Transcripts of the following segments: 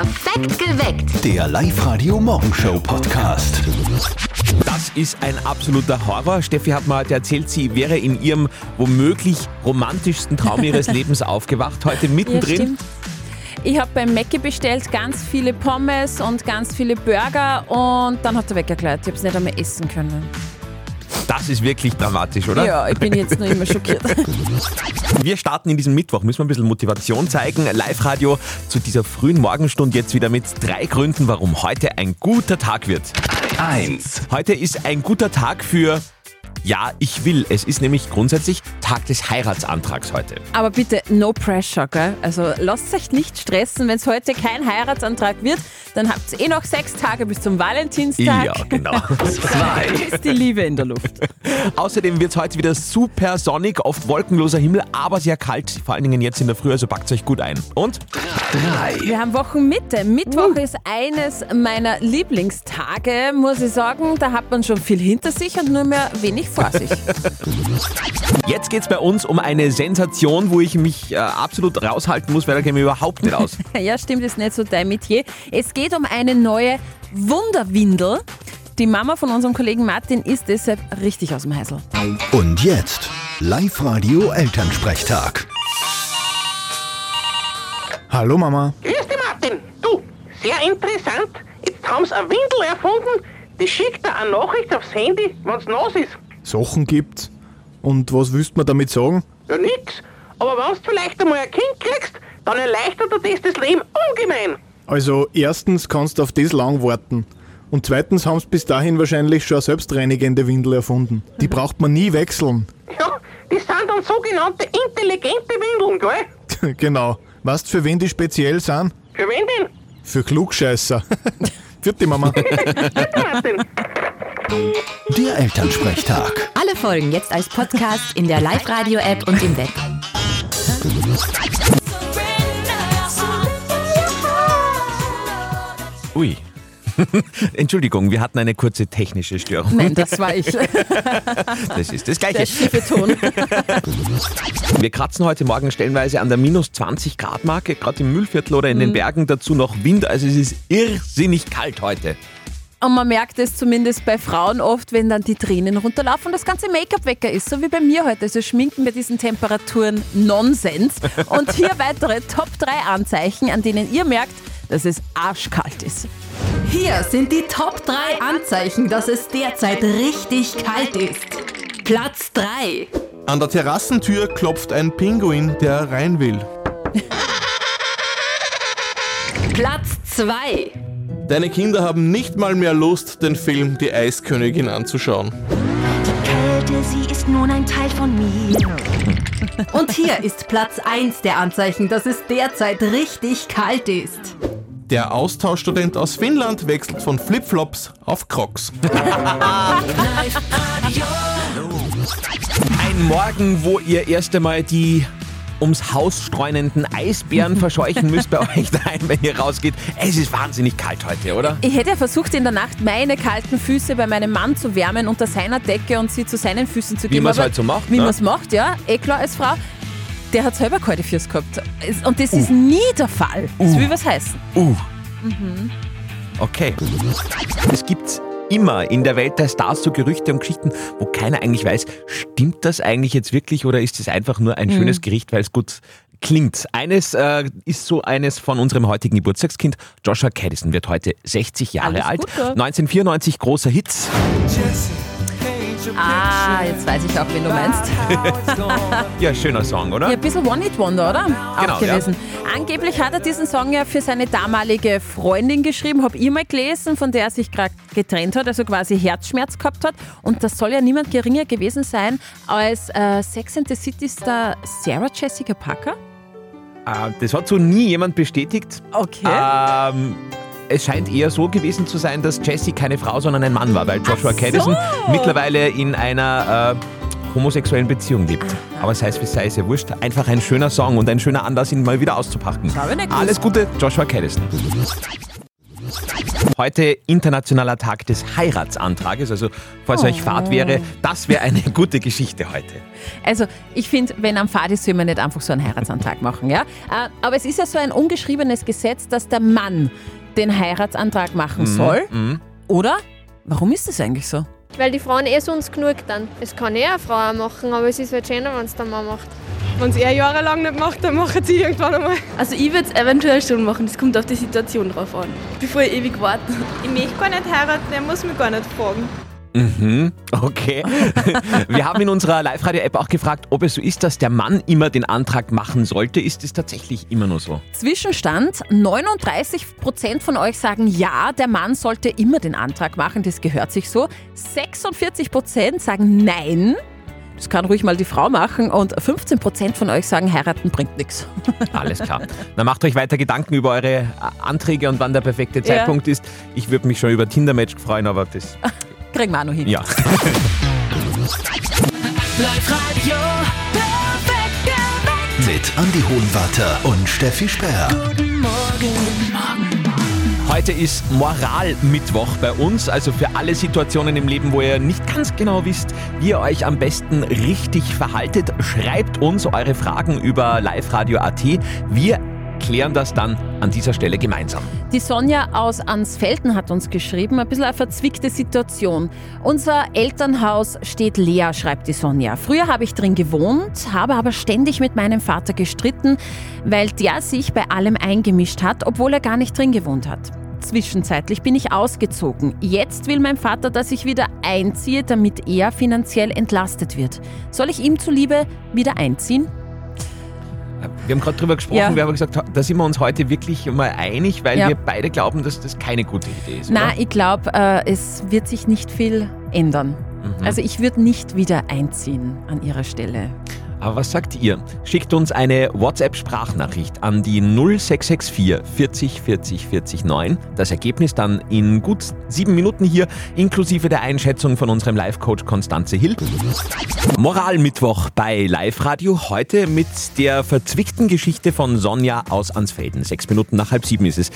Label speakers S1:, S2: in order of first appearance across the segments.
S1: Perfekt geweckt.
S2: Der Live-Radio-Morgenshow-Podcast.
S3: Das ist ein absoluter Horror. Steffi hat mir heute erzählt, sie wäre in ihrem womöglich romantischsten Traum ihres Lebens aufgewacht. Heute
S4: Ja,
S3: mittendrin.
S4: stimmt. Ich habe beim Mackie bestellt ganz viele Pommes und ganz viele Burger und dann hat der Wecker geläutet. Ich habe es nicht einmal essen können.
S3: Das ist wirklich dramatisch, oder?
S4: Ja, ich bin jetzt nur immer schockiert.
S3: Wir starten in diesem Mittwoch, müssen wir ein bisschen Motivation zeigen. Live-Radio zu dieser frühen Morgenstunde jetzt wieder mit drei Gründen, warum heute ein guter Tag wird.
S2: 1.
S3: Heute ist ein guter Tag für Ja, ich will. Es ist nämlich grundsätzlich Tag des Heiratsantrags heute.
S4: Aber bitte, no pressure, gell? Also lasst euch nicht stressen. Wenn es heute kein Heiratsantrag wird, dann habt ihr eh noch sechs Tage bis zum Valentinstag.
S3: Ja, genau.
S2: 2.
S4: ist die Liebe in der Luft.
S3: Außerdem wird es heute wieder super sonnig, oft wolkenloser Himmel, aber sehr kalt, vor allen Dingen jetzt in der Früh, also packt euch gut ein. Und
S2: 3.
S4: Wir haben Wochenmitte. Mittwoch ist eines meiner Lieblingstage, muss ich sagen. Da hat man schon viel hinter sich und nur mehr wenig vor sich.
S3: jetzt geht es bei uns um eine Sensation, wo ich mich äh, absolut raushalten muss, weil da käme ich überhaupt nicht aus.
S4: ja, stimmt, ist nicht so dein Metier. Es geht um eine neue Wunderwindel. Die Mama von unserem Kollegen Martin ist deshalb richtig aus dem Heißel.
S2: Und jetzt Live-Radio-Elternsprechtag.
S5: Hallo Mama.
S6: Grüß dich, Martin. Du, sehr interessant. Jetzt haben sie eine Windel erfunden, die schickt dir eine Nachricht aufs Handy, wenn's nass ist.
S5: Sachen gibt's. Und was willst du mir damit sagen?
S6: Ja, nix. Aber wenn du vielleicht einmal ein Kind kriegst, dann erleichtert dir das das Leben ungemein.
S5: Also erstens kannst du auf das lang warten. Und zweitens haben sie bis dahin wahrscheinlich schon eine selbstreinigende Windel erfunden. Die braucht man nie wechseln.
S6: Ja, das sind dann sogenannte intelligente Windeln, gell?
S5: genau. Weißt für wen die speziell sind?
S6: Für wen denn?
S5: Für Klugscheißer. Vierte Mama.
S6: Martin.
S2: Der Elternsprechtag.
S1: Alle Folgen jetzt als Podcast in der Live-Radio-App und im Web.
S3: Ui. Entschuldigung, wir hatten eine kurze technische Störung.
S4: Nein, das war ich.
S3: Das ist das
S4: Der
S3: Gleiche.
S4: schiefe Ton.
S3: Wir kratzen heute Morgen stellenweise an der minus 20 Grad Marke, gerade im Müllviertel oder in den Bergen. Dazu noch Wind, also es ist irrsinnig kalt heute.
S4: Und man merkt es zumindest bei Frauen oft, wenn dann die Tränen runterlaufen und das ganze Make-up weg ist, so wie bei mir heute. Also Schminken bei diesen Temperaturen Nonsens. Und hier weitere Top 3 Anzeichen, an denen ihr merkt, dass es arschkalt ist.
S1: Hier sind die Top 3 Anzeichen, dass es derzeit richtig kalt ist. Platz 3.
S7: An der Terrassentür klopft ein Pinguin, der rein will.
S1: Platz 2.
S7: Deine Kinder haben nicht mal mehr Lust, den Film Die Eiskönigin anzuschauen.
S8: Kälte, sie ist nun ein Teil von mir.
S1: Und hier ist Platz 1 der Anzeichen, dass es derzeit richtig kalt ist.
S7: Der Austauschstudent aus Finnland wechselt von Flipflops auf Crocs.
S3: Ein Morgen, wo ihr erst einmal die ums Haus streunenden Eisbären verscheuchen müsst bei euch daheim, wenn ihr rausgeht. Es ist wahnsinnig kalt heute, oder?
S4: Ich hätte ja versucht, in der Nacht meine kalten Füße bei meinem Mann zu wärmen unter seiner Decke und sie zu seinen Füßen zu geben.
S3: man's
S4: Aber
S3: halt so macht,
S4: Wie
S3: ne?
S4: man es macht, ja. Eh klar als Frau. Der hat selber kalte Füße gehabt. Es- Und das
S3: Uh.
S4: ist nie der Fall. Das will was heißen.
S3: Uh. Okay. Es gibt immer in der Welt der Stars so Gerüchte und Geschichten, wo keiner eigentlich weiß, stimmt das eigentlich jetzt wirklich oder ist es einfach nur ein schönes Gericht, weil es gut klingt. Eines äh, ist so eines von unserem heutigen Geburtstagskind. Joshua Caddison wird heute 60 Jahre
S4: Alles
S3: alt.
S4: Gute.
S3: 1994 großer Hits.
S4: Ah, jetzt weiß ich auch, wen du meinst.
S3: Ja, schöner Song, oder?
S4: Ja, ein bisschen One-Hit-Wonder, oder?
S3: Genau,
S4: Auch gewesen. Angeblich hat er diesen Song ja für seine damalige Freundin geschrieben, habe ich mal gelesen, von der er sich gerade getrennt hat, also quasi Herzschmerz gehabt hat. Und das soll ja niemand geringer gewesen sein als äh, Sex and the City Star Sarah Jessica Parker.
S3: Äh, das hat so nie jemand bestätigt.
S4: Okay.
S3: Ähm, es scheint eher so gewesen zu sein, dass Jessie keine Frau, sondern ein Mann war, weil Joshua
S4: so.
S3: Caddison mittlerweile in einer äh, homosexuellen Beziehung lebt. Aber es heißt, wie es sei, ist ja wurscht. Einfach ein schöner Song und ein schöner Anlass, ihn mal wieder auszupacken. Alles Gute, Joshua Caddison. Heute internationaler Tag des Heiratsantrages. Also, falls euch Fahrt wäre, das wäre eine gute Geschichte heute.
S4: Also ich finde, wenn am Fahrt ist, soll man nicht einfach so einen Heiratsantrag machen. Ja? Äh, Aber es ist ja so ein ungeschriebenes Gesetz, dass der Mann den Heiratsantrag machen soll. Oder? Warum ist das eigentlich so?
S9: Weil die Frauen eh sonst genug dann. Es kann eh eine Frau auch machen, aber es ist halt schöner, wenn es der Mann macht.
S10: Wenn es er jahrelang nicht macht, dann machen sie irgendwann einmal.
S11: Also ich würde es eventuell schon machen, das kommt auf die Situation drauf an. Bevor ich ewig warte.
S10: Ich möchte gar nicht heiraten, er muss mich gar nicht fragen.
S3: Mhm, okay. Wir haben in unserer Live-Radio-App auch gefragt, ob es so ist, dass der Mann immer den Antrag machen sollte. Ist es tatsächlich immer nur so?
S4: Zwischenstand, 39% von euch sagen ja, der Mann sollte immer den Antrag machen, das gehört sich so. 46% sagen nein, das kann ruhig mal die Frau machen und 15% von euch sagen, heiraten bringt nichts.
S3: Alles klar. Dann macht euch weiter Gedanken über eure Anträge und wann der perfekte Zeitpunkt ist. Ich würde mich schon über Tinder-Match freuen, aber das,
S4: Kriegen wir auch noch hin.
S3: ja.
S1: Live-Radio, perfekt geweckt.
S2: Mit Andy Hohenwarter und Steffi Speer.
S1: Guten Morgen.
S3: Heute ist Moralmittwoch bei uns, also für alle Situationen im Leben, wo ihr nicht ganz genau wisst, wie ihr euch am besten richtig verhaltet, schreibt uns eure Fragen über liveradio.at. Wir klären das dann an dieser Stelle gemeinsam.
S4: Die Sonja aus Ansfelden hat uns geschrieben, ein bisschen eine verzwickte Situation. Unser Elternhaus steht leer, schreibt die Sonja. Früher habe ich drin gewohnt, habe aber ständig mit meinem Vater gestritten, weil der sich bei allem eingemischt hat, obwohl er gar nicht drin gewohnt hat. Zwischenzeitlich bin ich ausgezogen. Jetzt will mein Vater, dass ich wieder einziehe, damit er finanziell entlastet wird. Soll ich ihm zuliebe wieder einziehen?
S3: Wir haben gerade drüber gesprochen,
S4: Ja.
S3: wir haben gesagt, da sind wir uns heute wirklich mal einig, weil
S4: Ja.
S3: wir beide glauben, dass das keine gute Idee ist.
S4: Na,
S3: oder?
S4: ich glaube, äh, es wird sich nicht viel ändern.
S3: Mhm.
S4: Also ich würde nicht wieder einziehen an ihrer Stelle.
S3: Aber was sagt ihr? Schickt uns eine WhatsApp-Sprachnachricht an die 0664 40 40 40 9. Das Ergebnis dann in gut sieben Minuten hier, inklusive der Einschätzung von unserem Live-Coach Konstanze Hill. Moralmittwoch bei Live-Radio. Heute mit der verzwickten Geschichte von Sonja aus Ansfelden. Sechs Minuten nach halb sieben ist es.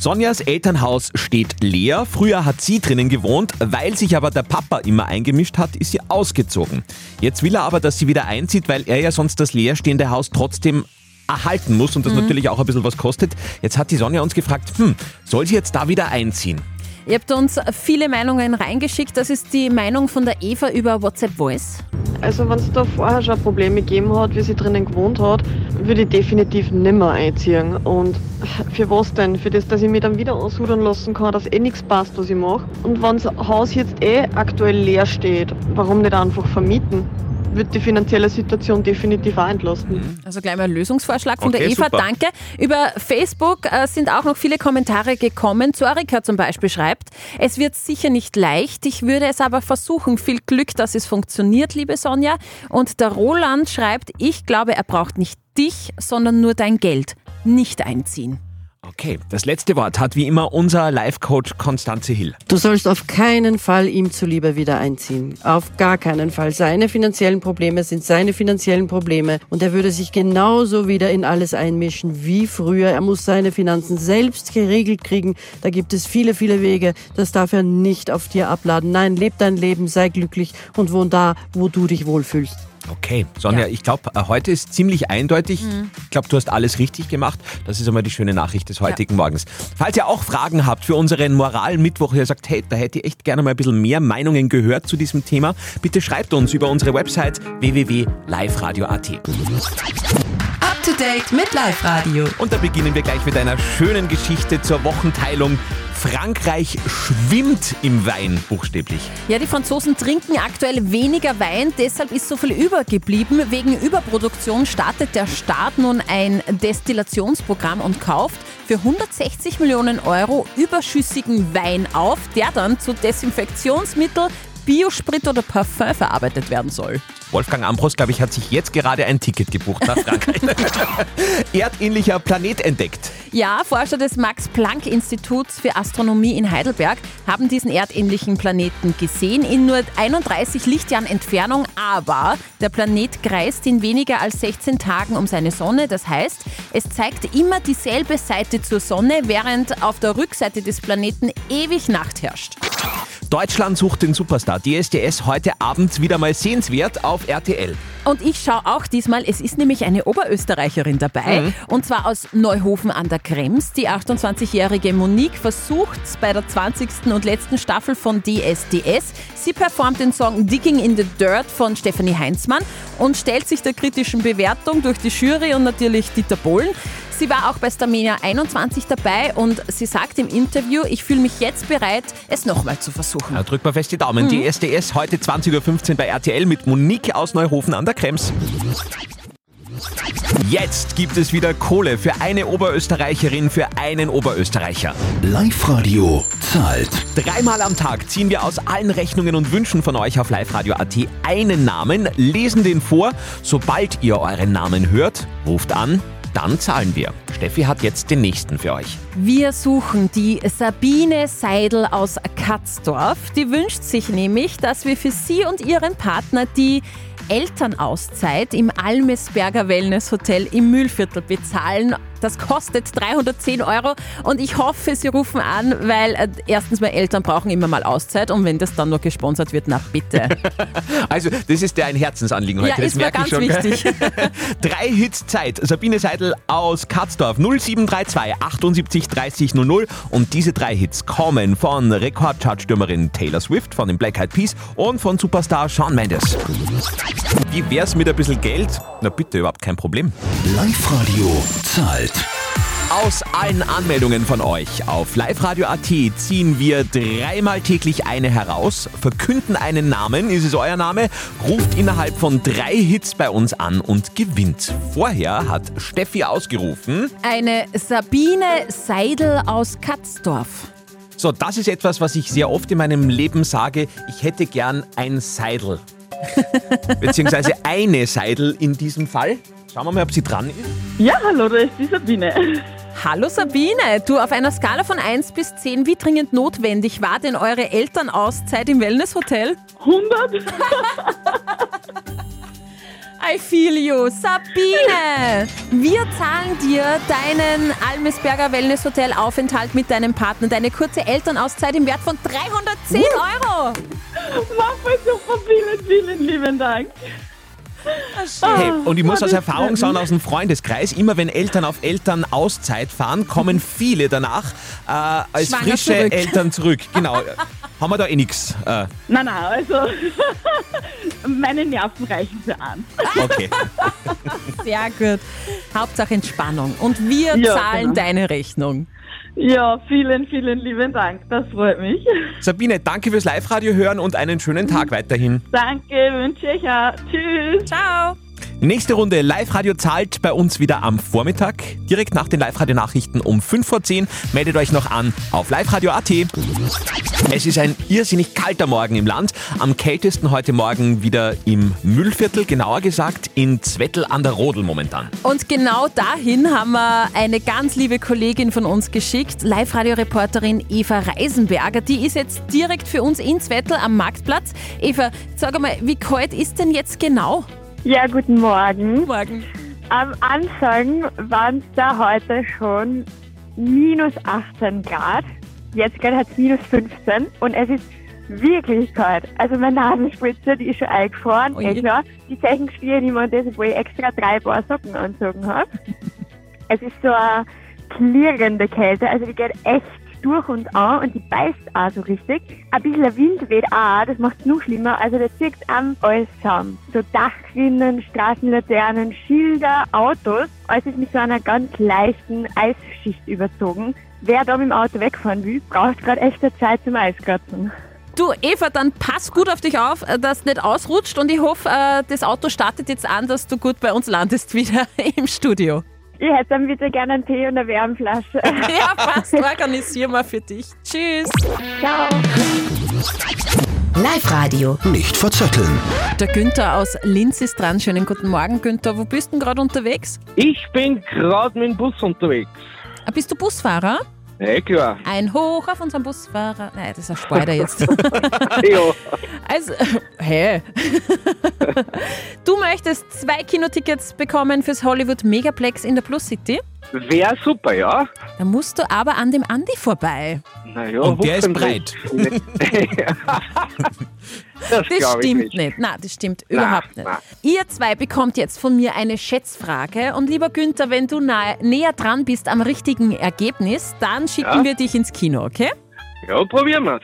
S3: Sonjas Elternhaus steht leer. Früher hat sie drinnen gewohnt, weil sich aber der Papa immer eingemischt hat, ist sie ausgezogen. Jetzt will er aber, dass sie wieder einzieht, weil er ja sonst das leerstehende Haus trotzdem erhalten muss und das natürlich auch ein bisschen was kostet. Jetzt hat die Sonja uns gefragt, hm, soll sie jetzt da wieder einziehen?
S4: Ihr habt uns viele Meinungen reingeschickt. Das ist die Meinung von der Eva über WhatsApp Voice.
S12: Also wenn es da vorher schon Probleme gegeben hat, wie sie drinnen gewohnt hat, würde ich definitiv nimmer einziehen. Und für was denn? Für das, dass ich mich dann wieder aussudern lassen kann, dass eh nichts passt, was ich mache. Und wenn das Haus jetzt eh aktuell leer steht, warum nicht einfach vermieten? Wird die finanzielle Situation definitiv auch entlasten.
S4: Also gleich mal ein Lösungsvorschlag von der
S3: Okay,
S4: Eva.
S3: super.
S4: Danke. Über Facebook äh, sind auch noch viele Kommentare gekommen. Zorika zum Beispiel schreibt, es wird sicher nicht leicht, ich würde es aber versuchen. Viel Glück, dass es funktioniert, liebe Sonja. Und der Roland schreibt, ich glaube, er braucht nicht dich, sondern nur dein Geld. Nicht einziehen.
S3: Okay, das letzte Wort hat wie immer unser Live-Coach Konstanze Hill.
S13: Du sollst auf keinen Fall ihm zuliebe wieder einziehen. Auf gar keinen Fall. Seine finanziellen Probleme sind seine finanziellen Probleme und er würde sich genauso wieder in alles einmischen wie früher. Er muss seine Finanzen selbst geregelt kriegen. Da gibt es viele, viele Wege. Das darf er nicht auf dir abladen. Nein, leb dein Leben, sei glücklich und wohn da, wo du dich wohlfühlst.
S3: Okay, Sonja, ich glaube, heute ist ziemlich eindeutig. Ich glaube, du hast alles richtig gemacht. Das ist einmal die schöne Nachricht des heutigen Morgens. Falls ihr auch Fragen habt für unseren Moralmittwoch, ihr sagt, hey, da hätte ich echt gerne mal ein bisschen mehr Meinungen gehört zu diesem Thema, bitte schreibt uns über unsere Website www.liveradio.at.
S1: Up to date mit Live-Radio.
S3: Und da beginnen wir gleich mit einer schönen Geschichte zur Wochenteilung. Frankreich schwimmt im Wein, buchstäblich.
S4: Ja, die Franzosen trinken aktuell weniger Wein, deshalb ist so viel übergeblieben. Wegen Überproduktion startet der Staat nun ein Destillationsprogramm und kauft für 160 Millionen Euro überschüssigen Wein auf, der dann zu Desinfektionsmittel, Biosprit oder Parfum verarbeitet werden soll.
S3: Wolfgang Ambros, glaube ich, hat sich jetzt gerade ein Ticket gebucht nach Frankreich. Erdähnlicher Planet entdeckt.
S4: Ja, Forscher des Max-Planck-Instituts für Astronomie in Heidelberg haben diesen erdähnlichen Planeten gesehen in nur 31 Lichtjahren Entfernung, aber der Planet kreist in weniger als 16 Tagen um seine Sonne. Das heißt, es zeigt immer dieselbe Seite zur Sonne, während auf der Rückseite des Planeten ewig Nacht herrscht.
S3: Deutschland sucht den Superstar. DSDS heute Abend wieder mal sehenswert auf RTL.
S4: Und ich schaue auch diesmal, es ist nämlich eine Oberösterreicherin dabei,
S3: Mhm.
S4: und zwar aus Neuhofen an der Krems. Die 28-jährige Monique versucht bei der 20. und letzten Staffel von DSDS. Sie performt den Song Digging in the Dirt von Stephanie Heinzmann und stellt sich der kritischen Bewertung durch die Jury und natürlich Dieter Bohlen. Sie war auch bei Starmania 21 dabei und sie sagt im Interview, ich fühle mich jetzt bereit, es nochmal zu versuchen.
S3: Na, drück mal fest die Daumen.
S4: Mhm.
S3: DSDS heute 20.15 Uhr bei RTL mit Monique aus Neuhofen an der Krems. Jetzt gibt es wieder Kohle für eine Oberösterreicherin, für einen Oberösterreicher.
S2: Live-Radio zahlt.
S3: Dreimal am Tag ziehen wir aus allen Rechnungen und Wünschen von euch auf liveradio.at einen Namen, lesen den vor. Sobald ihr euren Namen hört, ruft an, dann zahlen wir. Steffi hat jetzt den nächsten für euch.
S4: Wir suchen die Sabine Seidel aus Katzdorf. Die wünscht sich nämlich, dass wir für sie und ihren Partner die Elternauszeit im Almesberger Wellness Hotel im Mühlviertel bezahlen. Das kostet 310 Euro und ich hoffe, Sie rufen an, weil äh, erstens meine Eltern brauchen immer mal Auszeit und wenn das dann nur gesponsert wird, na bitte.
S3: Also, das ist dir ein Herzensanliegen heute,
S4: Ja,
S3: das
S4: ist mir
S3: merke ich
S4: ganz
S3: schon.
S4: wichtig.
S3: Drei Hits Zeit. Sabine Seidel aus Katzdorf 0732 78 30 00 und diese drei Hits kommen von Rekordchartstürmerin Taylor Swift, von den Black Eyed Peas und von Superstar Shawn Mendes. Wie wär's mit ein bisschen Geld? Na bitte, überhaupt kein Problem.
S2: Live-Radio zahlt.
S3: Aus allen Anmeldungen von euch auf liveradio.at ziehen wir dreimal täglich eine heraus, verkünden einen Namen, ist es euer Name, ruft innerhalb von drei Hits bei uns an und gewinnt. Vorher hat Steffi ausgerufen.
S4: Eine Sabine Seidel aus Katzdorf.
S3: So, das ist etwas, was ich sehr oft in meinem Leben sage. Ich hätte gern ein Seidel. Beziehungsweise eine Seidel in diesem Fall. Schauen wir mal, ob sie dran ist.
S14: Ja, hallo, da ist die Sabine.
S4: Hallo Sabine, du auf einer Skala von 1 bis 10, wie dringend notwendig war denn eure Elternauszeit im Wellnesshotel?
S14: 100.
S4: I feel you. Sabine, wir zahlen dir deinen Almesberger Wellnesshotel Aufenthalt mit deinem Partner, deine kurze Elternauszeit im Wert von 310 Euro.
S14: Mach voll super, vielen, vielen lieben Dank.
S3: Hey, und ich muss aus Erfahrung sagen, aus dem Freundeskreis, immer wenn Eltern auf Eltern Auszeit fahren, kommen viele danach äh, als
S14: Schwanger
S3: frische
S14: zurück.
S3: Eltern zurück. Genau. Haben wir da eh nichts. Äh,
S14: Nein, nein, also meine Nerven reichen für an.
S3: okay.
S4: Sehr gut. Hauptsache Entspannung. Und wir
S14: Ja,
S4: zahlen
S14: genau.
S4: deine Rechnung.
S14: Ja, vielen, vielen lieben Dank. Das freut mich.
S3: Sabine, danke fürs Live-Radio hören und einen schönen Tag weiterhin.
S14: Danke, wünsche ich auch. Tschüss.
S4: Ciao.
S3: Nächste Runde Live-Radio zahlt bei uns wieder am Vormittag. Direkt nach den Live-Radio-Nachrichten um 5 vor 10. Meldet euch noch an auf liveradio.at. Es ist ein irrsinnig kalter Morgen im Land. Am kältesten heute Morgen wieder im Müllviertel, genauer gesagt in Zwettel an der Rodel momentan.
S4: Und genau dahin haben wir eine ganz liebe Kollegin von uns geschickt, Live-Radio-Reporterin Eva Reisenberger. Die ist jetzt direkt für uns in Zwettel am Marktplatz. Eva, sag mal, wie kalt ist denn jetzt genau?
S15: Ja, guten Morgen.
S4: Morgen.
S15: Am Anfang waren es da heute schon minus 18 Grad. Jetzt gerade hat es minus 15 und es ist wirklich kalt. Also meine Nasenspitze, die ist schon eingefroren.
S4: Ui.
S15: Eh klar, die Zeichen spielen immer das, obwohl ich extra drei Paar Socken anzogen habe. es ist so eine klirrende Kälte, also die geht echt durch und an und die beißt auch so richtig. Ein bisschen Wind weht auch, das macht es noch schlimmer. Also der zieht am alles zusammen. So Dachrinnen, Straßenlaternen, Schilder, Autos. Alles ist mit so einer ganz leichten Eisschicht überzogen. Wer da mit dem Auto wegfahren will, braucht gerade echt eine Zeit zum Eiskratzen.
S4: Du, Eva, dann pass gut auf dich auf, äh, dass nicht ausrutscht und ich hoffe, äh, das Auto startet jetzt an, dass du gut bei uns landest wieder im Studio.
S15: Ich hätte dann bitte gerne einen Tee und eine Wärmflasche.
S4: Ja, passt, organisieren wir für dich. Tschüss.
S15: Ciao.
S1: Live-Radio.
S2: Nicht verzetteln.
S4: Der Günther aus Linz ist dran. Schönen guten Morgen, Günther. Wo bist du denn gerade unterwegs?
S16: Ich bin gerade mit dem Bus unterwegs.
S4: Ah, Bist du Busfahrer?
S16: Ja, klar.
S4: Ein Hoch auf unseren Busfahrer. Nein, das ist ein Spoiler jetzt.
S16: ja.
S4: Also, hä? du möchtest zwei Kinotickets bekommen fürs Hollywood Megaplex in der Plus City?
S16: Wäre super, ja.
S4: Da musst du aber an dem Andi vorbei.
S16: Naja,
S3: Und der ist breit.
S16: das
S4: Das stimmt
S16: nicht.
S4: nicht. Nein, das stimmt
S16: Na,
S4: überhaupt nicht.
S16: na.
S4: Ihr zwei bekommt jetzt von mir eine Schätzfrage. Und lieber Günther, wenn du nahe, näher dran bist am richtigen Ergebnis, dann schicken
S16: Ja.
S4: wir dich ins Kino, okay?
S16: Ja, probieren wir's.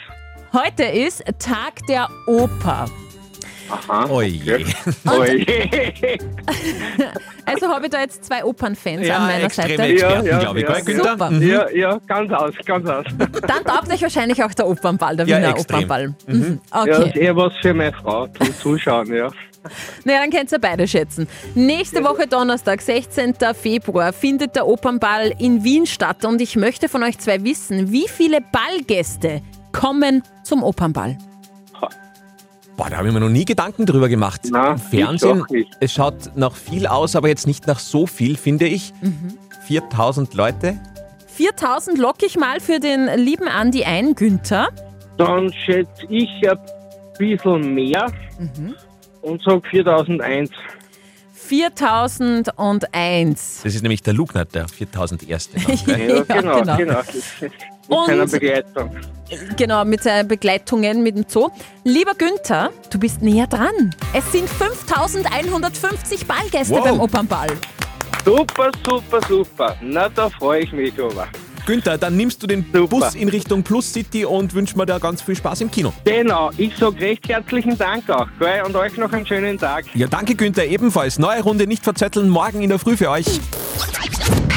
S4: Heute ist Tag der Oper.
S16: Aha.
S3: Oje.
S16: Oje.
S4: Also habe ich da jetzt zwei Opernfans
S3: Ja,
S4: an meiner
S3: extreme
S4: Seite.
S3: Experten, glaube ich, gell, Günther?
S4: Super.
S3: Mhm.
S16: Ja, ja, ganz aus, ganz aus.
S4: Dann taugt euch wahrscheinlich auch der Opernball, der
S16: Ja,
S4: Wiener
S16: extrem.
S4: Opernball.
S3: Mhm.
S4: Mhm.
S16: Ja,
S4: Okay.
S16: das ist eher was für meine Frau zum Zuschauen, ja.
S4: Naja, dann könnt ihr beide schätzen. Nächste Woche Donnerstag, 16. Februar, findet der Opernball in Wien statt. Und ich möchte von euch zwei wissen, wie viele Ballgäste kommen zum Opernball?
S3: Boah, da habe ich mir noch nie Gedanken drüber gemacht.
S16: Na,
S3: Im Fernsehen, es schaut nach viel aus, aber jetzt nicht nach so viel, finde ich.
S4: Mhm.
S3: 4000 Leute.
S4: 4000 lock ich mal für den lieben Andi ein, Günther.
S16: Dann schätze ich ein bisschen mehr
S4: Mhm.
S16: und sag 4001.
S4: 4001.
S3: Das ist nämlich der Lugner, der 4001. dann, gell?
S16: Ja, genau,
S4: genau.
S16: genau. Mit seiner
S4: Und-
S16: Begleitung.
S4: Genau, mit seinen Begleitungen mit dem Zoo. Lieber Günther, du bist näher dran. Es sind 5150 Ballgäste
S16: Wow.
S4: beim Opernball.
S16: Super, super, super. Na, da freue ich mich aber.
S3: Günther, dann nimmst du den Bus in Richtung Plus City und wünsch mir da ganz viel Spaß im Kino.
S16: Genau, ich sage recht herzlichen Dank auch. Gell? Und euch noch einen schönen Tag.
S3: Ja, danke Günther, ebenfalls. Neue Runde nicht verzetteln, morgen in der Früh für euch.